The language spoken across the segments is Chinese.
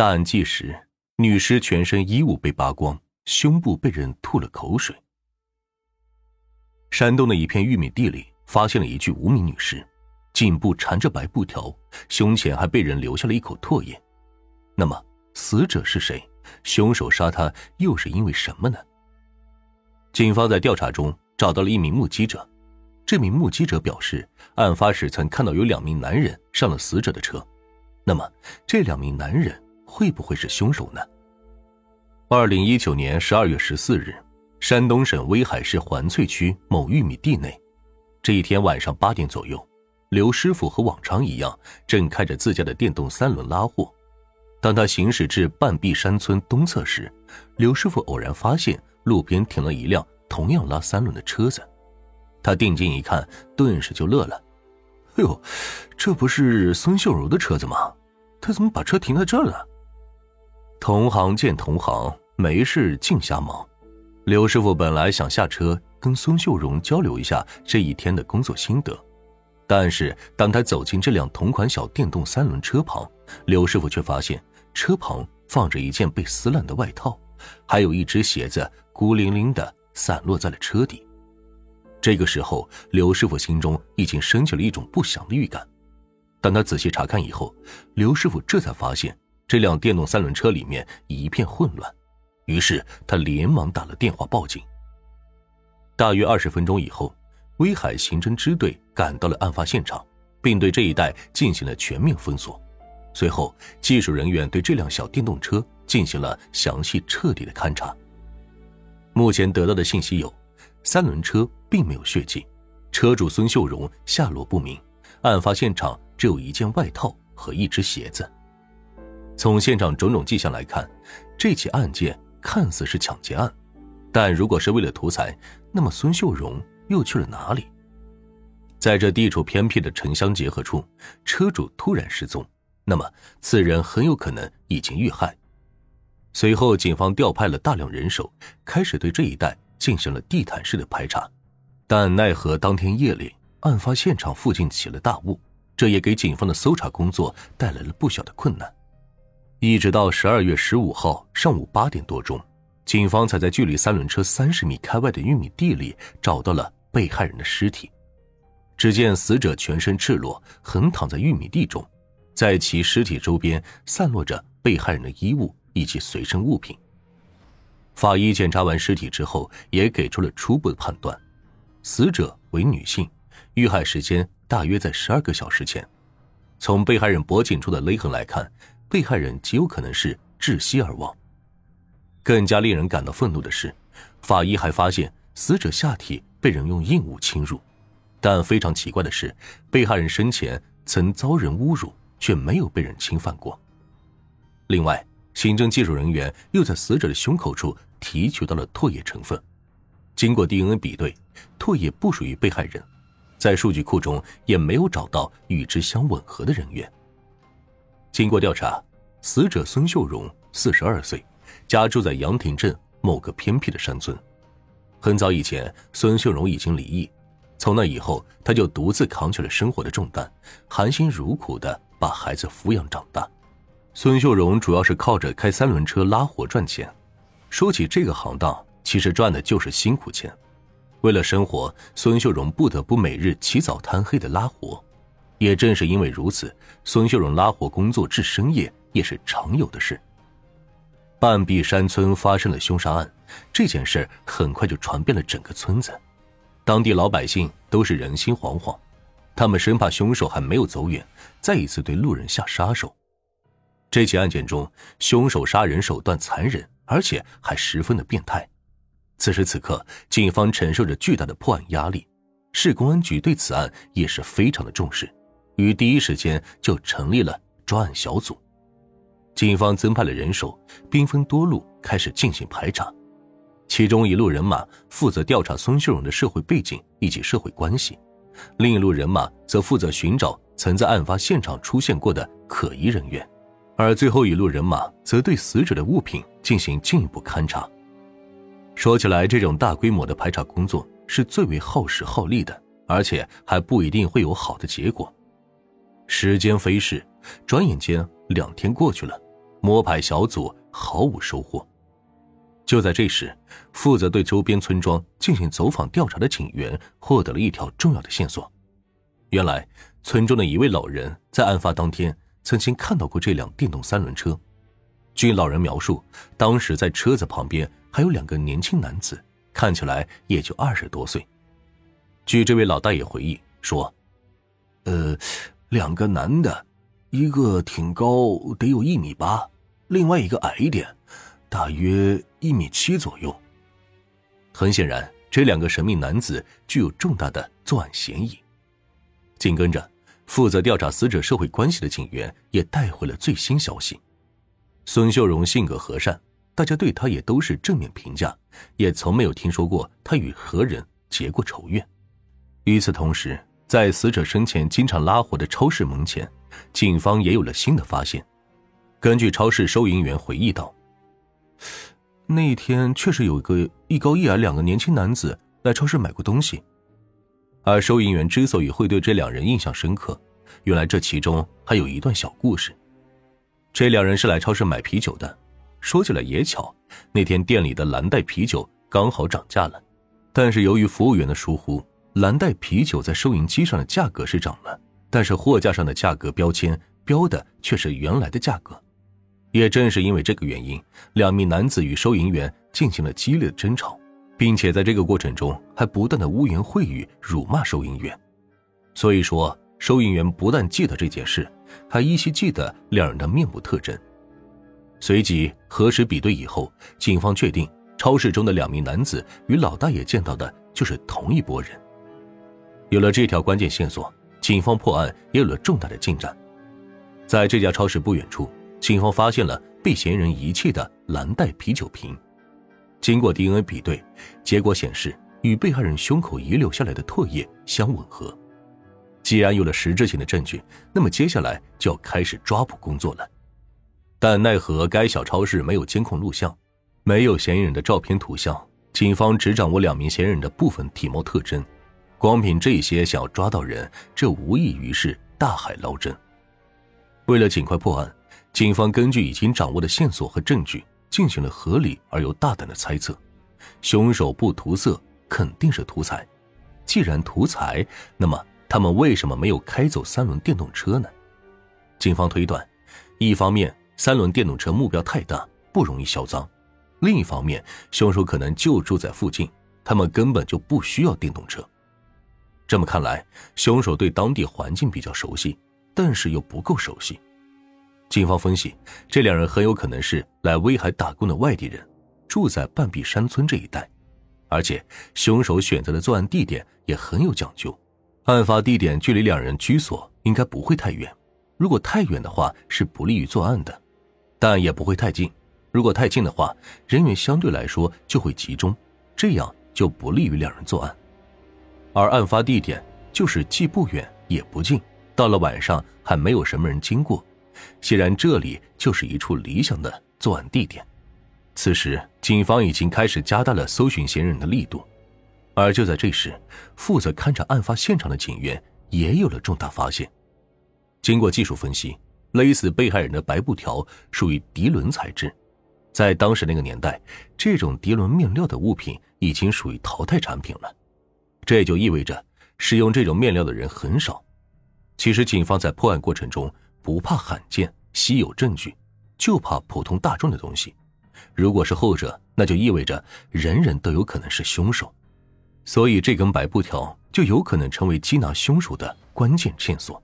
大案纪实：女尸全身衣物被扒光，胸部被人吐了口水。山东的一片玉米地里发现了一具无名女尸，颈部缠着白布条，胸前还被人留下了一口唾液。那么，死者是谁？凶手杀她又是因为什么呢？警方在调查中找到了一名目击者，这名目击者表示，案发时曾看到有两名男人上了死者的车。那么，这两名男人？会不会是凶手呢？二零一九年十二月十四日，山东省威海市环翠区某玉米地内，这一天晚上八点左右，刘师傅和往常一样，正开着自家的电动三轮拉货。当他行驶至半壁山村东侧时，刘师傅偶然发现路边停了一辆同样拉三轮的车子。他定睛一看，顿时就乐了：“哎呦，这不是孙秀柔的车子吗？他怎么把车停在这儿了？”同行见同行，没事净瞎忙。刘师傅本来想下车跟孙秀荣交流一下这一天的工作心得，但是当他走进这辆同款小电动三轮车旁，刘师傅却发现车旁放着一件被撕烂的外套，还有一只鞋子孤零零的散落在了车底。这个时候，刘师傅心中已经升起了一种不祥的预感。当他仔细查看以后，刘师傅这才发现。这辆电动三轮车里面一片混乱，于是他连忙打了电话报警。大约二十分钟以后，威海刑侦支队赶到了案发现场，并对这一带进行了全面封锁。随后，技术人员对这辆小电动车进行了详细彻底的勘查。目前得到的信息有：三轮车并没有血迹，车主孙秀荣下落不明，案发现场只有一件外套和一只鞋子。从现场种种迹象来看，这起案件看似是抢劫案，但如果是为了图财，那么孙秀荣又去了哪里？在这地处偏僻的城乡结合处，车主突然失踪，那么此人很有可能已经遇害。随后，警方调派了大量人手，开始对这一带进行了地毯式的排查，但奈何当天夜里，案发现场附近起了大雾，这也给警方的搜查工作带来了不小的困难。一直到十二月十五号上午八点多钟，警方才在距离三轮车三十米开外的玉米地里找到了被害人的尸体。只见死者全身赤裸，横躺在玉米地中，在其尸体周边散落着被害人的衣物以及随身物品。法医检查完尸体之后，也给出了初步的判断：死者为女性，遇害时间大约在十二个小时前。从被害人脖颈处的勒痕来看。被害人极有可能是窒息而亡。更加令人感到愤怒的是，法医还发现死者下体被人用硬物侵入，但非常奇怪的是，被害人生前曾遭人侮辱，却没有被人侵犯过。另外，刑侦技术人员又在死者的胸口处提取到了唾液成分，经过 DNA 比对，唾液不属于被害人，在数据库中也没有找到与之相吻合的人员。经过调查，死者孙秀荣四十二岁，家住在杨亭镇某个偏僻的山村。很早以前，孙秀荣已经离异，从那以后，他就独自扛起了生活的重担，含辛茹苦的把孩子抚养长大。孙秀荣主要是靠着开三轮车拉活赚钱。说起这个行当，其实赚的就是辛苦钱。为了生活，孙秀荣不得不每日起早贪黑的拉活。也正是因为如此，孙秀荣拉活工作至深夜也是常有的事。半壁山村发生了凶杀案，这件事很快就传遍了整个村子，当地老百姓都是人心惶惶，他们生怕凶手还没有走远，再一次对路人下杀手。这起案件中，凶手杀人手段残忍，而且还十分的变态。此时此刻，警方承受着巨大的破案压力，市公安局对此案也是非常的重视。于第一时间就成立了专案小组，警方增派了人手，兵分多路开始进行排查。其中一路人马负责调查孙秀荣的社会背景以及社会关系，另一路人马则负责寻找曾在案发现场出现过的可疑人员，而最后一路人马则对死者的物品进行进一步勘查。说起来，这种大规模的排查工作是最为耗时耗力的，而且还不一定会有好的结果。时间飞逝，转眼间两天过去了，摸排小组毫无收获。就在这时，负责对周边村庄进行走访调查的警员获得了一条重要的线索。原来，村中的一位老人在案发当天曾经看到过这辆电动三轮车。据老人描述，当时在车子旁边还有两个年轻男子，看起来也就二十多岁。据这位老大爷回忆说：“呃，两个男的，一个挺高，得有一米八，另外一个矮一点，大约一米七左右。很显然，这两个神秘男子具有重大的作案嫌疑。”紧跟着，负责调查死者社会关系的警员也带回了最新消息：孙秀荣性格和善，大家对他也都是正面评价，也从没有听说过他与何人结过仇怨。与此同时，在死者生前经常拉货的超市门前，警方也有了新的发现。根据超市收银员回忆道：“那天确实有一个一高一矮两个年轻男子来超市买过东西。”而收银员之所以会对这两人印象深刻，原来这其中还有一段小故事。这两人是来超市买啤酒的，说起来也巧，那天店里的蓝带啤酒刚好涨价了，但是由于服务员的疏忽，蓝带啤酒在收银机上的价格是涨了，但是货架上的价格标签标的却是原来的价格。也正是因为这个原因，两名男子与收银员进行了激烈的争吵。并且在这个过程中还不断的污言秽语、辱骂收银员，所以说收银员不但记得这件事，还依稀记得两人的面部特征。随即核实比对以后，警方确定超市中的两名男子与老大爷见到的就是同一拨人。有了这条关键线索，警方破案也有了重大的进展。在这家超市不远处，警方发现了被嫌疑人遗弃的蓝带啤酒瓶。经过 DNA 比对，结果显示与被害人胸口遗留下来的唾液相吻合。既然有了实质性的证据，那么接下来就要开始抓捕工作了。但奈何该小超市没有监控录像，没有嫌疑人的照片、图像，警方只掌握两名嫌疑人的部分体貌特征，光凭这些想要抓到人，这无异于是大海捞针。为了尽快破案，警方根据已经掌握的线索和证据。进行了合理而又大胆的猜测，凶手不图色，肯定是图财。既然图财，那么他们为什么没有开走三轮电动车呢？警方推断，一方面三轮电动车目标太大，不容易销赃；另一方面，凶手可能就住在附近，他们根本就不需要电动车。这么看来，凶手对当地环境比较熟悉，但是又不够熟悉。警方分析，这两人很有可能是来威海打工的外地人，住在半壁山村这一带，而且凶手选择的作案地点也很有讲究，案发地点距离两人居所应该不会太远，如果太远的话是不利于作案的，但也不会太近，如果太近的话，人员相对来说就会集中，这样就不利于两人作案，而案发地点就是既不远也不近，到了晚上还没有什么人经过。显然，这里就是一处理想的作案地点。此时，警方已经开始加大了搜寻嫌疑人的力度。而就在这时，负责勘察案发现场的警员也有了重大发现。经过技术分析，勒死被害人的白布条属于涤纶材质。在当时那个年代，这种涤纶面料的物品已经属于淘汰产品了。这也就意味着，使用这种面料的人很少。其实，警方在破案过程中。不怕罕见稀有证据，就怕普通大众的东西。如果是后者，那就意味着人人都有可能是凶手，所以这根白布条就有可能成为缉拿凶手的关键线索。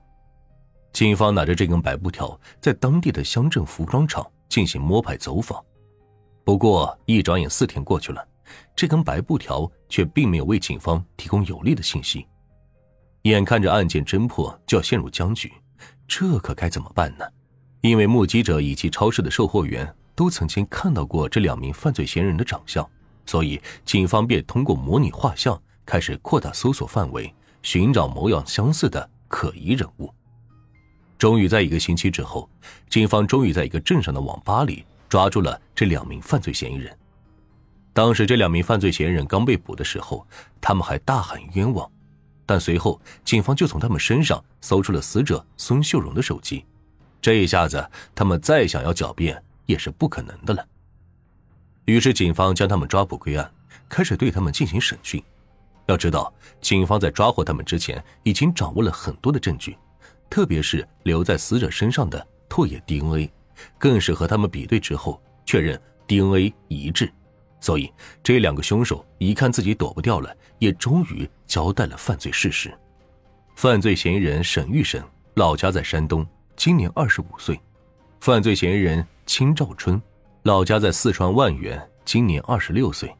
警方拿着这根白布条，在当地的乡镇服装厂进行摸排走访。不过，一转眼四天过去了，这根白布条却并没有为警方提供有力的信息。眼看着案件侦破就要陷入僵局。这可该怎么办呢？因为目击者以及超市的售货员都曾经看到过这两名犯罪嫌疑人的长相，所以警方便通过模拟画像开始扩大搜索范围，寻找模样相似的可疑人物。终于在一个星期之后，警方终于在一个镇上的网吧里抓住了这两名犯罪嫌疑人。当时这两名犯罪嫌疑人刚被捕的时候，他们还大喊冤枉。但随后，警方就从他们身上搜出了死者孙秀荣的手机，这一下子，他们再想要狡辩也是不可能的了。于是，警方将他们抓捕归案，开始对他们进行审讯。要知道，警方在抓获他们之前，已经掌握了很多的证据，特别是留在死者身上的唾液 DNA，更是和他们比对之后确认 DNA 一致。所以，这两个凶手一看自己躲不掉了，也终于交代了犯罪事实。犯罪嫌疑人沈玉生，老家在山东，今年二十五岁；犯罪嫌疑人金兆春，老家在四川万源，今年二十六岁。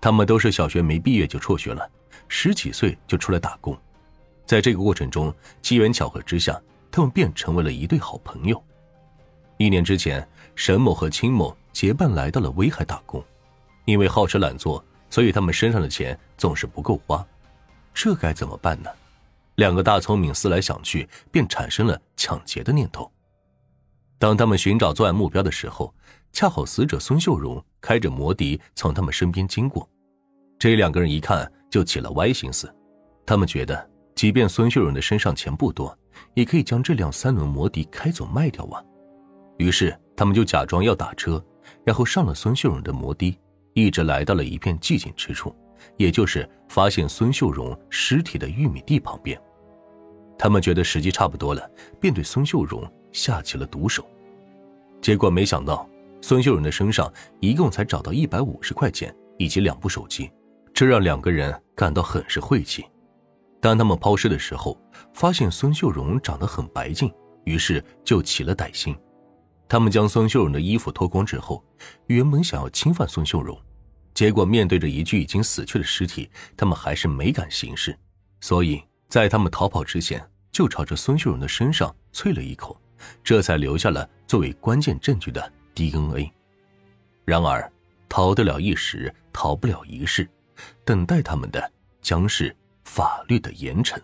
他们都是小学没毕业就辍学了。十几岁就出来打工，在这个过程中，机缘巧合之下，他们便成为了一对好朋友。一年之前，沈某和秦某结伴来到了威海打工，因为好吃懒做，所以他们身上的钱总是不够花，这该怎么办呢？两个大聪明思来想去，便产生了抢劫的念头。当他们寻找作案目标的时候，恰好死者孙秀荣开着摩的从他们身边经过，这两个人一看。就起了歪心思，他们觉得，即便孙秀荣的身上钱不多，也可以将这辆三轮摩的开走卖掉啊。于是，他们就假装要打车，然后上了孙秀荣的摩的，一直来到了一片寂静之处，也就是发现孙秀荣尸体的玉米地旁边。他们觉得时机差不多了，便对孙秀荣下起了毒手。结果没想到，孙秀荣的身上一共才找到一百五十块钱以及两部手机。这让两个人感到很是晦气。当他们抛尸的时候，发现孙秀荣长得很白净，于是就起了歹心。他们将孙秀荣的衣服脱光之后，原本想要侵犯孙秀荣，结果面对着一具已经死去的尸体，他们还是没敢行事。所以在他们逃跑之前，就朝着孙秀荣的身上啐了一口，这才留下了作为关键证据的 DNA。然而，逃得了一时，逃不了一世。等待他们的将是法律的严惩。